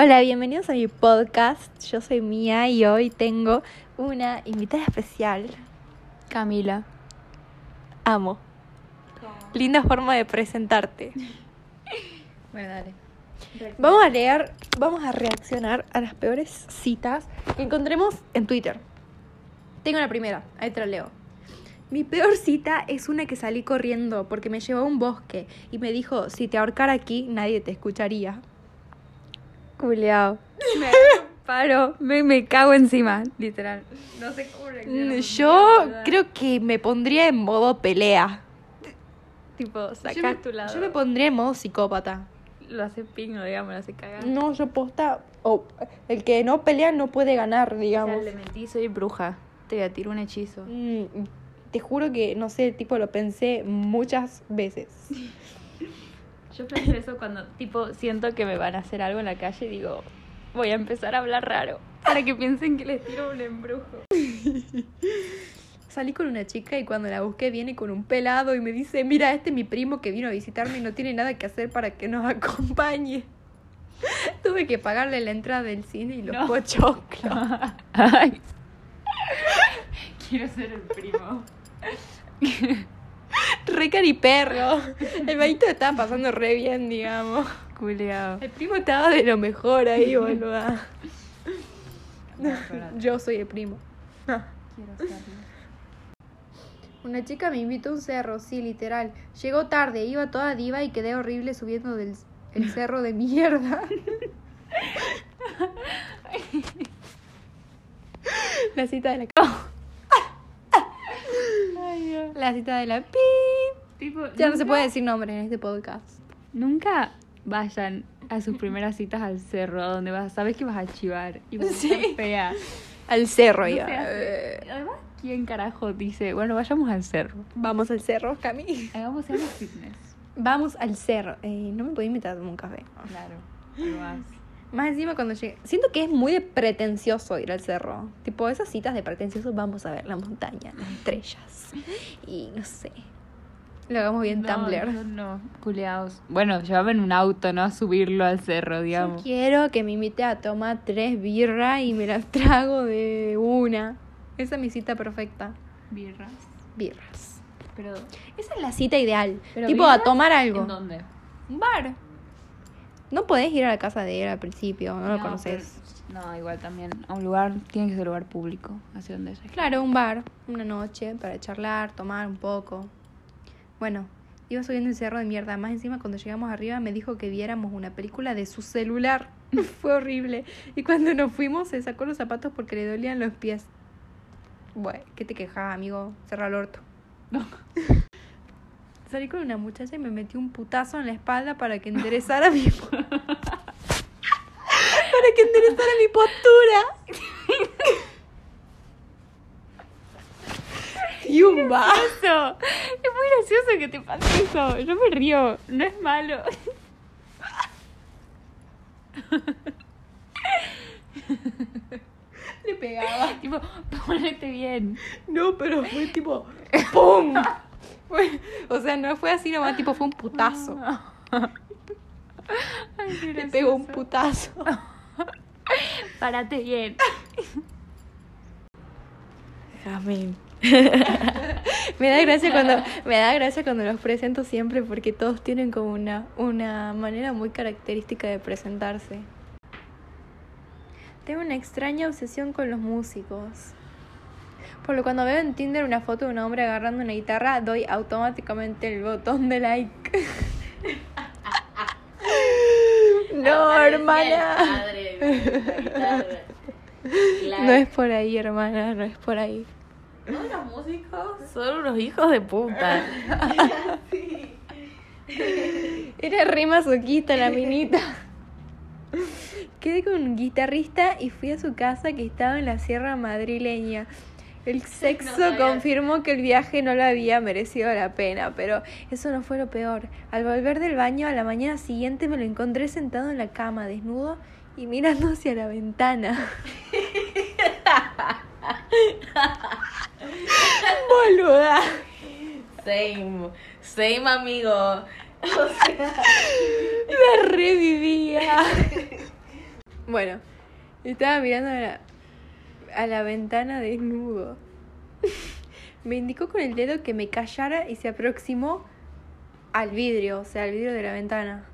Hola, bienvenidos a mi podcast. Yo soy Mía y hoy tengo una invitada especial. Camila. Amo. Linda forma de presentarte. Bueno, dale. Vamos a leer, vamos a reaccionar a las peores citas que encontremos en Twitter. Tengo la primera, ahí te la leo. Mi peor cita es una que salí corriendo porque me llevó a un bosque y me dijo, si te ahorcara aquí, nadie te escucharía. Culeado. Me paro, me, me cago encima, literal. No sé cómo reaccionar. Mm, Yo creo que me pondría en modo pelea. Tipo, sacás Yo tu lado. yo me pondría en modo psicópata. Lo hace pingo, digamos, lo hace cagar. No, yo posta. O el que no pelea no puede ganar, O sea, digamos. le mentí, soy bruja. Te voy a tirar un hechizo. Mm, te juro que, no sé, tipo, lo pensé muchas veces. Yo pienso eso cuando, tipo, siento que me van a hacer algo en la calle y digo, voy a empezar a hablar raro. Para que piensen que les tiro un embrujo. Salí con una chica y cuando la busqué viene con un pelado y me dice, mira, este es mi primo que vino a visitarme y no tiene nada que hacer para que nos acompañe. Tuve que pagarle la entrada del cine y los No. pochoclos. Quiero ser el primo. Re cariperro. El bañito estaba pasando re bien, digamos. Culeado. El primo estaba de lo mejor ahí, boluda. Yo soy el primo. Quiero serlo. Una chica me invitó a un cerro, sí, literal. Llegó tarde, iba toda diva y quedé horrible subiendo del el cerro de mierda. La cita de la Ay, Dios. la cita de la pi. Tipo, Ya no se nunca- puede decir nombre en este podcast. Nunca vayan a sus primeras citas al cerro, a donde vas, sabes que vas a chivar y vas a Sí. estar fea. Al cerro No hace. Además, ¿quién carajo dice, bueno, vayamos al cerro? Vamos al cerro, Cami. Hagamos fitness. Vamos al cerro. Eh, no me podía invitar a tomar un café. Claro, lo vas. Más encima cuando llegue. Siento que es muy de pretencioso ir al cerro. Tipo, esas citas de pretencioso, vamos a ver la montaña, las estrellas. Y no sé. Lo hagamos bien no, Tumblr. No, no, culeados. Bueno, llévame en un auto, no a subirlo al cerro, Yo digamos. quiero que me invite a tomar tres birras y me las trago de una. Esa es mi cita perfecta. Birras. Birras. Pero, Esa es la cita ideal. ¿Pero tipo, a tomar algo. ¿en dónde? Un bar. No podés ir a la casa de él al principio, no, lo conoces. pero- no, igual también. A un lugar, tiene que ser un lugar público, hacia donde se Claro, un bar, una noche para charlar, tomar un poco. Bueno, iba subiendo el cerro de mierda. Más encima, cuando llegamos arriba, me dijo que viéramos una película de su celular. Fue horrible. Y cuando nos fuimos, se sacó los zapatos porque le dolían los pies. Bueno, ¿qué te quejas, amigo? Cerra el orto. No. Salí con una muchacha y me metí un putazo en la espalda para que enderezara mi... para que enderezara mi postura. Y un vaso. Gracioso que te pase eso. Yo me río. No es malo. Le pegaba. tipo, ponete bien. No, pero fue tipo ¡Pum! Fue- o sea, no fue así nomás, tipo fue un putazo. Ay, qué Le pegó un putazo. Párate bien. Amén. me da gracia cuando me da gracia cuando los presento siempre porque todos tienen como una una manera muy característica de presentarse. Tengo una extraña obsesión con los músicos. Por lo cuando veo en Tinder una foto de un hombre agarrando una guitarra, doy automáticamente el botón de like. no, hermana. No es por ahí, hermana, no es por ahí. Todos los músicos son unos hijos de puta. Era re masoquista la minita. Quedé con un guitarrista y fui a su casa que estaba en la sierra madrileña. El sexo confirmó que el viaje no le había merecido la pena, pero eso no fue lo peor. Al volver del baño a la mañana siguiente me lo encontré sentado en la cama, desnudo y mirando hacia la ventana. Same, same amigo. La revivía. Bueno, estaba mirando a la, a la ventana desnudo. me indicó con el dedo que me callara y se aproximó al vidrio, o sea, al vidrio de la ventana.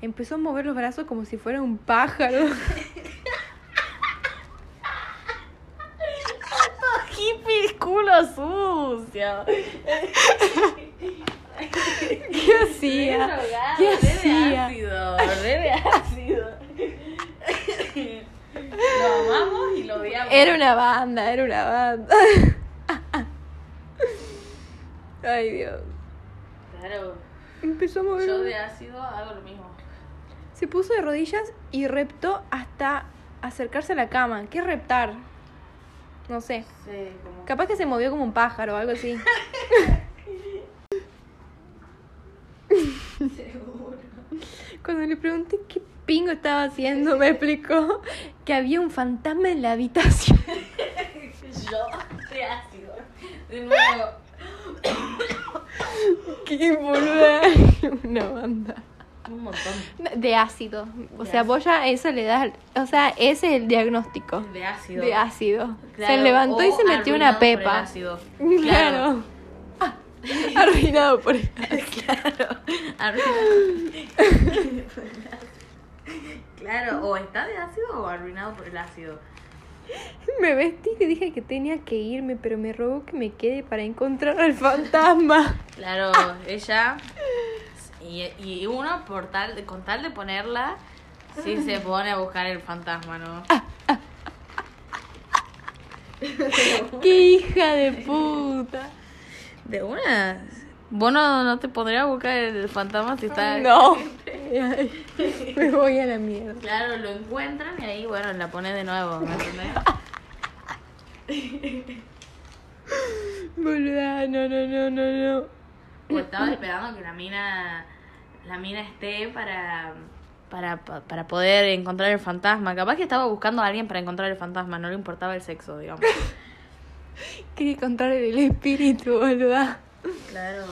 Empezó a mover los brazos como si fuera un pájaro. Hippie culo sucio. ¿Qué hacía? ¿Qué hacía? ácido, re ácido. Lo amamos y lo odiamos. Era una banda, era una banda. Ay, Dios. Claro, Empezó a mover. yo de ácido hago lo mismo. Se puso de rodillas y reptó hasta acercarse a la cama. ¿Qué reptar? No sé. Sí, como... Capaz que se movió como un pájaro o algo así. Seguro. Cuando le pregunté qué pingo estaba haciendo, me explicó que había un fantasma en la habitación. Yo de ácido. De nuevo. qué boluda. Una banda. Un montón. De ácido. O De sea, ácido. vos ya eso le das. O sea, ese es el diagnóstico. De ácido. De ácido. Claro, se levantó y se metió una arruinado por el pepa. ácido. Claro. Ah, arruinado por el Claro. Arruinado. claro, o está de ácido o arruinado por el ácido. Me vestí y dije que tenía que irme, pero me rogó que me quede para encontrar al fantasma. Claro, ella. Y, y uno, por tal, con tal de ponerla, sí se pone a buscar el fantasma, ¿no? ¡Qué hija de puta! De una. Vos no, no te pondrías a buscar el fantasma si está. No. Me voy a la mierda. Claro, lo encuentran y ahí, bueno, la pones de nuevo, ¿me entendés? Boluda, no, no, no, no, no. O estaba esperando que la mina la mina esté para, para para poder encontrar el fantasma. Capaz que estaba buscando a alguien para encontrar el fantasma, no le importaba el sexo, digamos. Quería encontrar el espíritu, boluda. Claro.